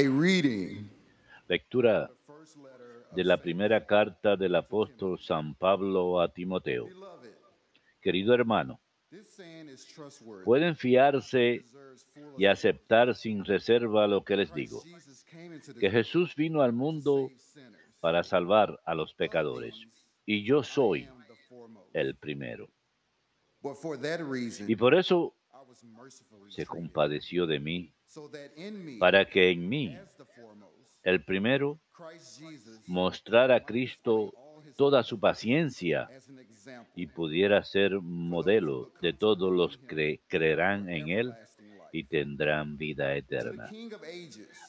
A reading Lectura de la primera carta del apóstol San Pablo a Timoteo. Querido hermano, pueden fiarse y aceptar sin reserva lo que les digo, que Jesús vino al mundo para salvar a los pecadores, y yo soy el primero. Y por eso se compadeció de mí, para que en mí, el primero, mostrara a Cristo toda su paciencia y pudiera ser modelo de todos los que creerán en Él y tendrán vida eterna.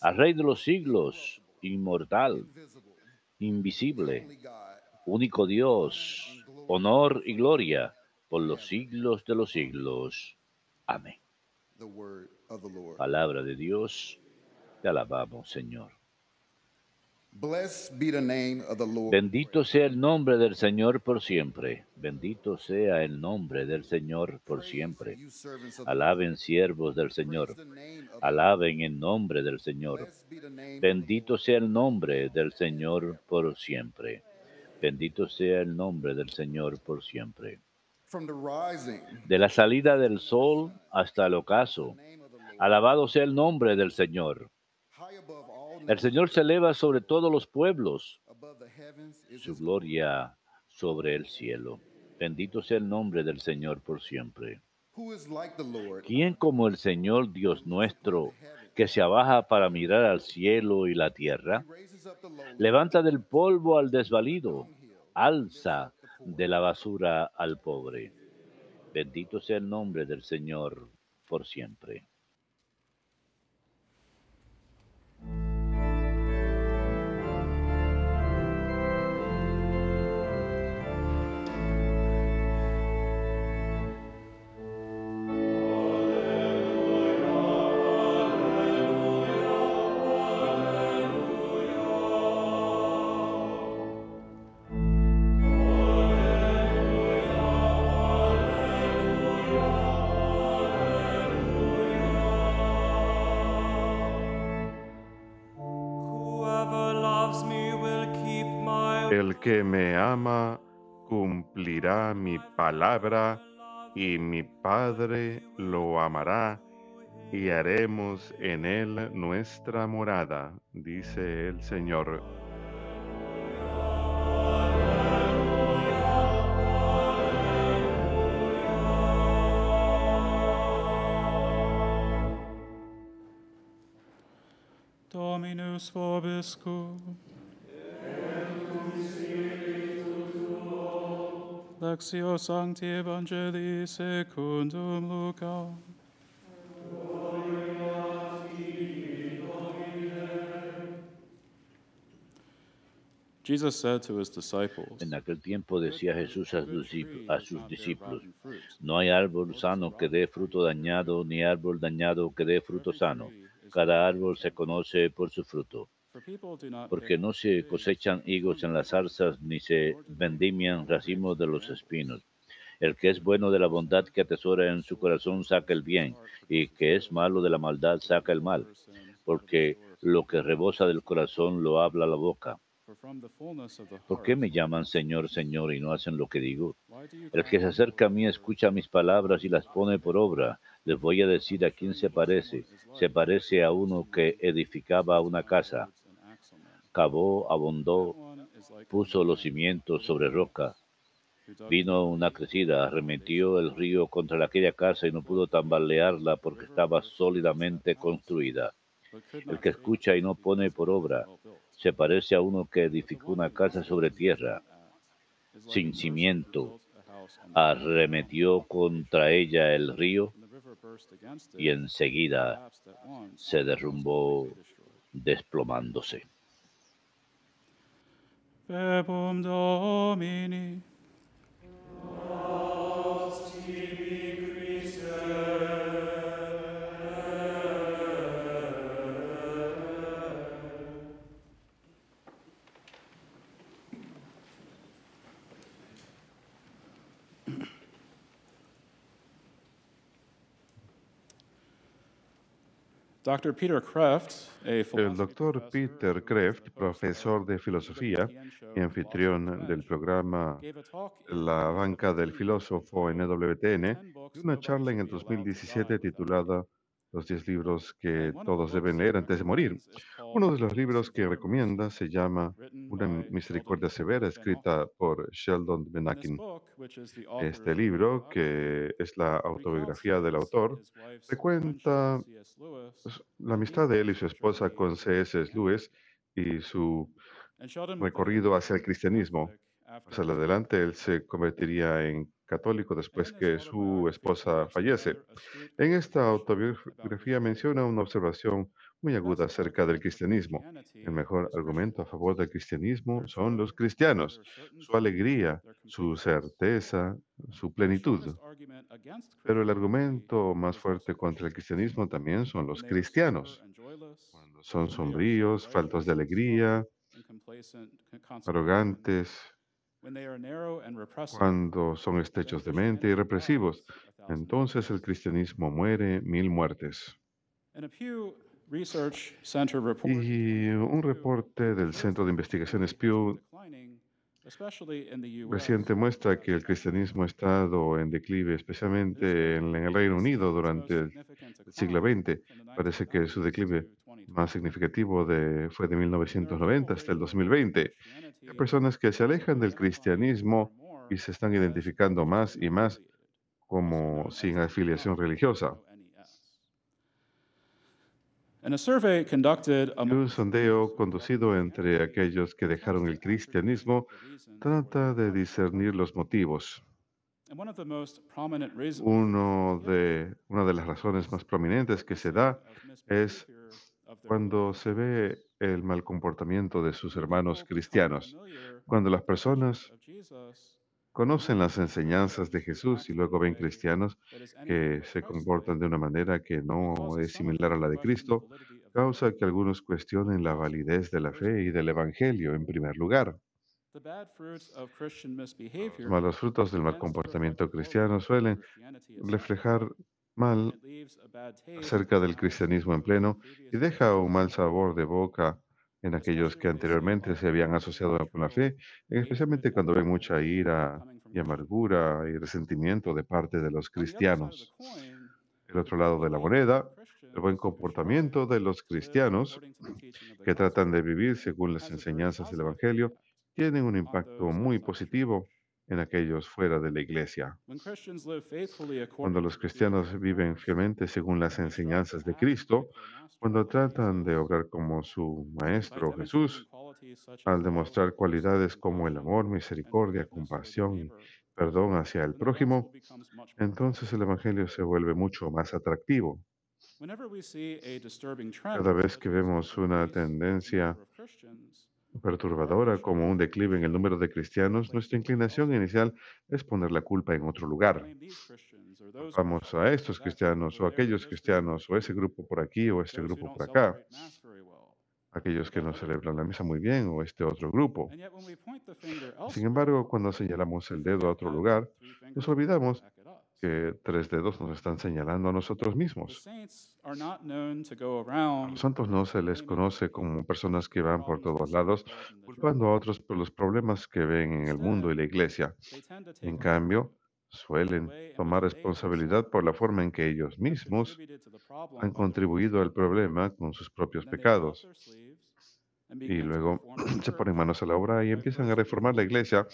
Al Rey de los siglos, inmortal, invisible, único Dios, honor y gloria por los siglos de los siglos. Amén. Palabra de Dios, te alabamos, Señor. Bendito sea el nombre del Señor por siempre. Bendito sea el nombre del Señor por siempre. Alaben siervos del Señor. Alaben en nombre del Señor. Bendito sea el nombre del Señor por siempre. Bendito sea el nombre del Señor por siempre. De la salida del sol hasta el ocaso. Alabado sea el nombre del Señor. El Señor se eleva sobre todos los pueblos. Su gloria sobre el cielo. Bendito sea el nombre del Señor por siempre. ¿Quién como el Señor Dios nuestro, que se abaja para mirar al cielo y la tierra? Levanta del polvo al desvalido, alza de la basura al pobre. Bendito sea el nombre del Señor por siempre. El que me ama cumplirá mi palabra y mi Padre lo amará y haremos en él nuestra morada, dice el Señor. Dominus vobiscum. Lectio Sancti Evangelii secundum Lucam. Jesus said to his disciples, En aquel tiempo decía Jesús a sus, a sus discípulos, no hay árbol sano que dé fruto dañado, ni árbol dañado que dé fruto sano. Cada árbol se conoce por su fruto, Porque no se cosechan higos en las zarzas, ni se vendimian racimos de los espinos. El que es bueno de la bondad que atesora en su corazón saca el bien, y que es malo de la maldad saca el mal, porque lo que rebosa del corazón lo habla la boca. ¿Por qué me llaman Señor, Señor y no hacen lo que digo? El que se acerca a mí escucha mis palabras y las pone por obra. Les voy a decir a quién se parece. Se parece a uno que edificaba una casa? Cavó, like puso los cimientos sobre roca. Vino una crecida, arremetió el río contra aquella casa y no pudo tambalearla porque estaba sólidamente construida. El que escucha y no pone por obra se parece a uno que edificó una casa sobre tierra, sin cimiento. arremetió contra ella el río y enseguida se derrumbó desplomándose. Verbum Domini. El doctor Peter Kreft, profesor de filosofía y anfitrión del programa La 2017 banca del filósofo en EWTN, 10 dio books una charla en el be allowed to 2017 die without titulada Los 10 libros que of the todos deben leer antes de morir. Uno de los libros que recomienda se llama Una misericordia severa, escrita por Sheldon Benakin. Este libro, que es la autobiografía del autor, s- la amistad de él y su esposa con C.S. Lewis y su recorrido hacia el cristianismo. Más adelante él se convertiría en católico después que su esposa fallece. En esta autobiografía menciona una observación muy The aguda acerca del cristianismo. El mejor argumento a favor del cristianismo son los cristianos, su alegría, su certeza, su plenitud. Pero el argumento más fuerte contra el cristianismo también son los cristianos. Cuando son sombríos, faltos de alegría, arrogantes, cuando son estrechos de mente y represivos, entonces el cristianismo muere mil muertes. Y un 2022 reporte del Centro de Investigaciones Pew reciente muestra que el cristianismo ha estado en declive, especialmente en, el Reino Unido durante el el siglo XX. Parece que su declive más significativo de- fue de 1990 hasta el 2020. Hay personas que se alejan del cristianismo y se están identificando más y más como sin afiliación religiosa. Y un sondeo conducido entre aquellos que dejaron el cristianismo trata de discernir los motivos. Uno de, una de las razones más prominentes que se da es cuando se ve el mal comportamiento de sus hermanos cristianos. Cuando las personas conocen las enseñanzas de Jesús y luego ven cristianos que se comportan de una manera que no es similar a la de Cristo, causa que algunos cuestionen la validez de la fe y del Evangelio en primer lugar. Los malos frutos del mal comportamiento cristiano suelen reflejar mal acerca del cristianismo en pleno y deja un mal sabor de boca en aquellos que anteriormente se habían asociado con la fe, especialmente cuando ven mucha ira y amargura y resentimiento de parte de los cristianos. El otro lado de la moneda, el buen comportamiento de los cristianos que tratan de vivir según las enseñanzas del Evangelio tienen un impacto muy positivo en aquellos fuera de la iglesia. Cuando los cristianos viven fielmente según las enseñanzas de Cristo, cuando tratan de obrar como su Maestro Jesús, al demostrar cualidades como el amor, misericordia, compasión y perdón hacia el prójimo, entonces el Evangelio se vuelve mucho más atractivo. Cada vez que vemos una tendencia perturbadora como un declive en el número de cristianos, nuestra inclinación inicial es poner la culpa en otro lugar. Vamos a estos cristianos o aquellos cristianos o ese grupo por aquí o este grupo por acá, aquellos que no celebran la misa muy bien o este otro grupo. Sin embargo, cuando señalamos el dedo a otro lugar, nos olvidamos que tres dedos nos están señalando a nosotros mismos. A los santos no se les conoce como personas que van por todos lados culpando a otros por los problemas que ven en el mundo y la iglesia. En cambio, suelen tomar responsabilidad por la forma en que ellos mismos han contribuido al problema con sus propios pecados. Y luego se ponen manos a la obra y empiezan a reformar la iglesia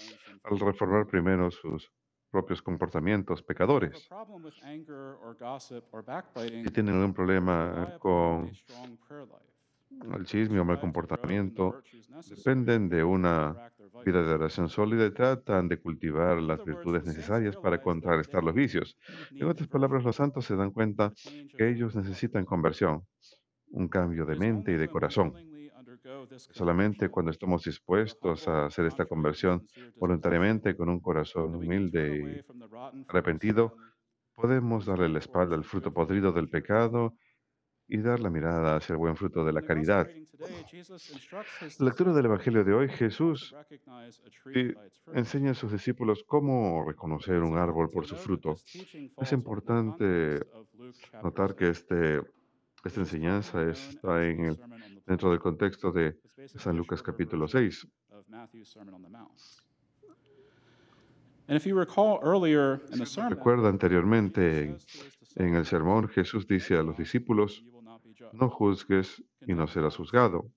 al reformar primero sus propios comportamientos pecadores. Si tienen algún problema con el chisme o mal comportamiento, dependen de una vida de oración sólida y tratan de cultivar las virtudes necesarias para contrarrestar los vicios. En otras palabras, los santos se dan cuenta que ellos necesitan conversión, un cambio de mente y de corazón. Solamente cuando estamos dispuestos a hacer esta conversión voluntariamente con un corazón humilde y arrepentido, podemos darle la espalda al fruto podrido del pecado y dar la mirada hacia el buen fruto de la caridad. La lectura del Evangelio de hoy, Jesús enseña a sus discípulos cómo reconocer un árbol por su fruto. Es importante notar que este Esta enseñanza es- está en el- dentro del contexto de San Lucas capítulo 6. of Matthew's Sermon on the Mount. And if you recall earlier in the sermon, Recuerda anteriormente en, en el sermón, Jesús dice a los discípulos, "You will not be judged, no juzgues y no serás juzgado,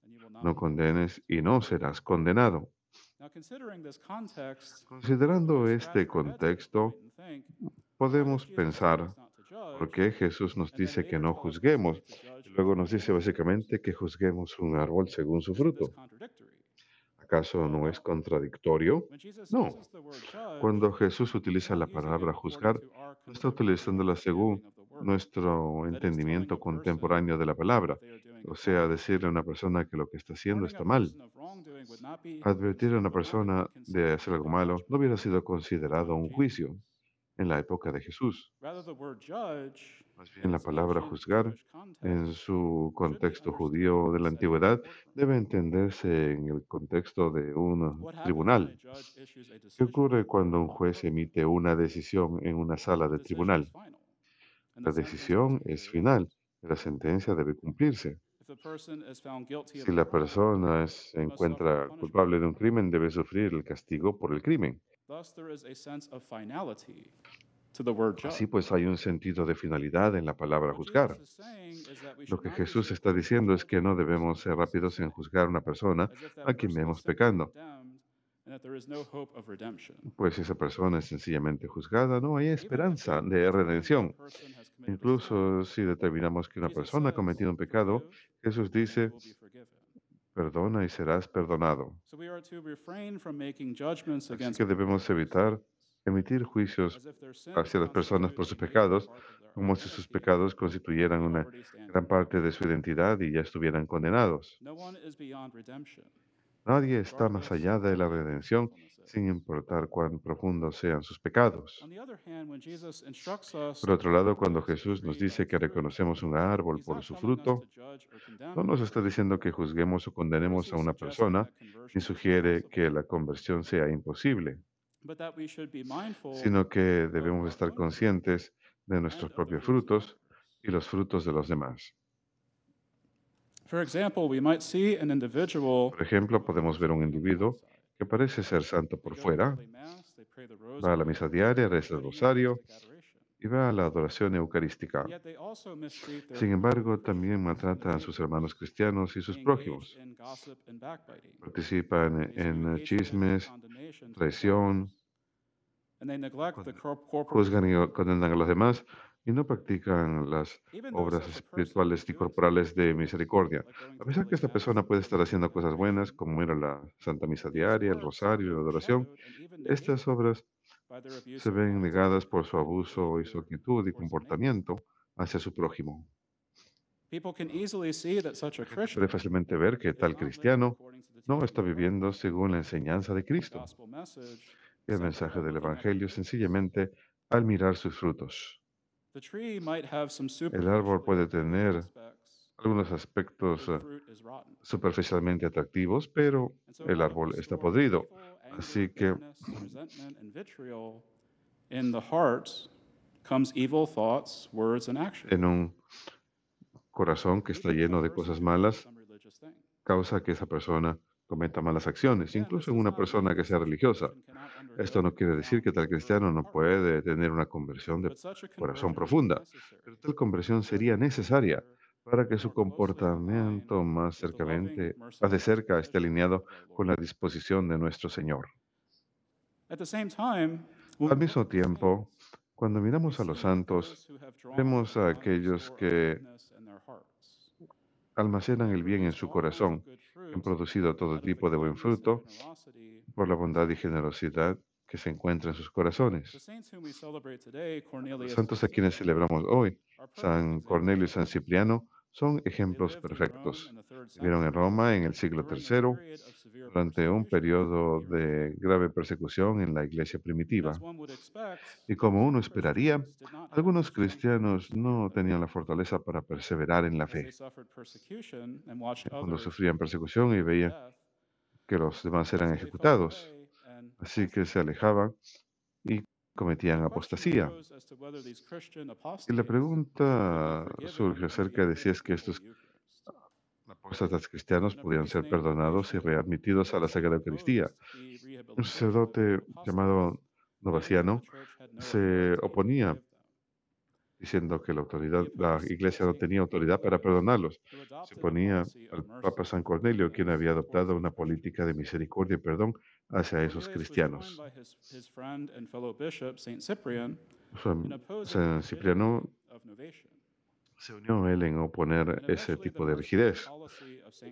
no condenes y no serás condenado. Now, considering this context, Considerando este contexto, podemos pensar us not to judge, por qué Jesús nos dice que no juzguemos. y Luego nos dice básicamente que juzguemos un árbol según su fruto. ¿Acaso no es contradictorio? No. Cuando Jesús utiliza la palabra juzgar, no está utilizándola según nuestro entendimiento contemporáneo de la palabra. O sea, decirle a una persona que lo que está haciendo está mal. Advertir a una persona de hacer algo malo no hubiera sido considerado un juicio en la época de Jesús. Más bien, la palabra juzgar en su contexto judío de la antigüedad debe entenderse en el contexto de un tribunal. ¿Qué ocurre cuando un juez emite una decisión en una sala de tribunal? La decisión es final la sentencia debe cumplirse. Si la persona se encuentra culpable de un crimen, debe sufrir el castigo por el crimen. Thus, there is a sense of finality to the word Así pues, hay un sentido de finalidad en la palabra juzgar. Lo que Jesús está diciendo es que no debemos ser rápidos en juzgar a una persona a quien vemos pecando, pues esa persona es sencillamente juzgada, no hay esperanza de redención. Incluso si determinamos que una persona ha cometido un pecado, "Forgive, Jesús dice, will be forgiven." Perdona y serás perdonado. Así que debemos evitar emitir juicios hacia las personas por sus pecados, como si sus pecados constituyeran una gran parte de su identidad y ya estuvieran condenados. Nadie está más allá de la redención, sin importar cuán profundos sean sus pecados. Por otro lado, cuando Jesús nos dice que reconocemos un árbol por su fruto, no nos está diciendo que juzguemos o condenemos a una persona, ni sugiere que la conversión sea imposible, sino que debemos estar conscientes de nuestros propios frutos y los frutos de los demás. Por ejemplo, podemos ver un individuo. Que parece ser santo por fuera, va a la misa diaria, reza el rosario y va a la adoración eucarística. Sin embargo, también maltrata a sus hermanos cristianos y sus prójimos. Participan en chismes, traición, juzgan y condenan a los demás y no practican las obras espirituales y corporales de misericordia. A pesar que esta persona puede estar haciendo cosas buenas, como ir a la Santa Misa diaria, el rosario, la adoración, estas obras se ven negadas por su abuso y su actitud y comportamiento hacia su prójimo. People can easily see that such a La gente Christian puede fácilmente ver que tal cristiano no está viviendo según la enseñanza de Cristo. Y el mensaje del Evangelio sencillamente al mirar sus frutos. El árbol puede tener aspects, algunos aspectos the fruit is rotten. superficialmente atractivos, pero el árbol está podrido. Así que bitterness, resentment, and vitriol in the heart comes evil thoughts, words, and actions. en un corazón que está lleno de cosas malas some religious thing. causa que esa persona cometa malas acciones, incluso en una persona que sea religiosa. Esto no quiere decir que tal cristiano no puede tener una conversión de corazón profunda, pero tal conversión sería necesaria para que su comportamiento más cercamente, más de cerca, esté alineado con la disposición de nuestro Señor. Al mismo tiempo, cuando miramos a los santos, vemos a aquellos que almacenan el bien en su corazón, han fruit producido todo tipo de buen fruto por la bondad y generosidad que se encuentra en sus corazones. Los santos a quienes celebramos hoy, San Cornelio y San. Cipriano, son ejemplos perfectos. Vivieron en Roma en el siglo III durante un periodo de grave persecución en la iglesia primitiva. Y como uno esperaría, algunos cristianos no tenían la fortaleza para perseverar en la fe. Cuando sufrían persecución y veían que los demás eran ejecutados. Así que se alejaban y cometían apostasía. Y la pregunta surge acerca de si es que estos. Apóstatas cristianos podían ser perdonados y readmitidos a la Sagrada Eucaristía. Un sacerdote llamado Novaciano se oponía diciendo que la autoridad, la iglesia no tenía autoridad para perdonarlos. Se ponía al Papa San Cornelio, quien había adoptado una política de misericordia y perdón hacia esos cristianos. San- San Cipriano se unió él en oponer ese tipo de rigidez.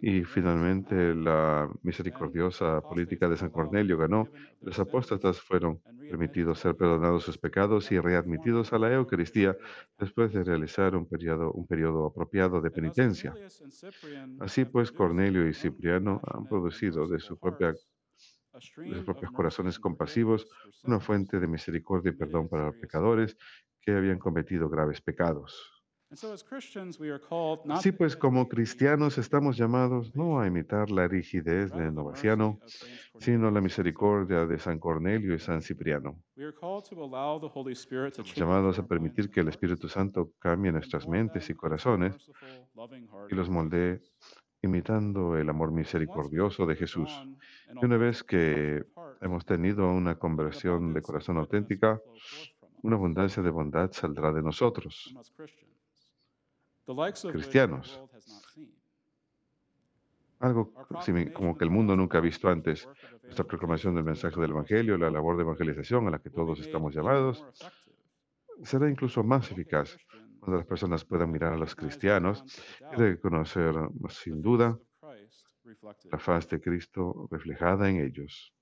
Y finalmente la misericordiosa política de San Cornelio ganó. Los apóstatas fueron permitidos ser perdonados sus pecados y readmitidos a la Eucaristía después de realizar un periodo, un periodo apropiado de penitencia. Así pues, Cornelio y Cipriano han producido de su propia de sus propios corazones compasivos una fuente de misericordia y perdón para los pecadores que habían cometido graves pecados. Así pues, como cristianos estamos llamados no a imitar la rigidez de Novaciano, sino la misericordia de San Cornelio y San Cipriano. Estamos llamados a permitir que el Espíritu Santo cambie nuestras mentes y corazones y los moldee imitando el amor misericordioso de Jesús. Y una vez que hemos tenido una conversión de corazón auténtica, una abundancia de bondad saldrá de nosotros. Cristianos. Algo como que el mundo nunca ha visto antes. Nuestra proclamación del mensaje del Evangelio, la labor de evangelización a la que todos estamos llamados, será incluso más eficaz cuando las personas puedan mirar a los cristianos y reconocer, sin duda, la faz de Cristo reflejada en ellos.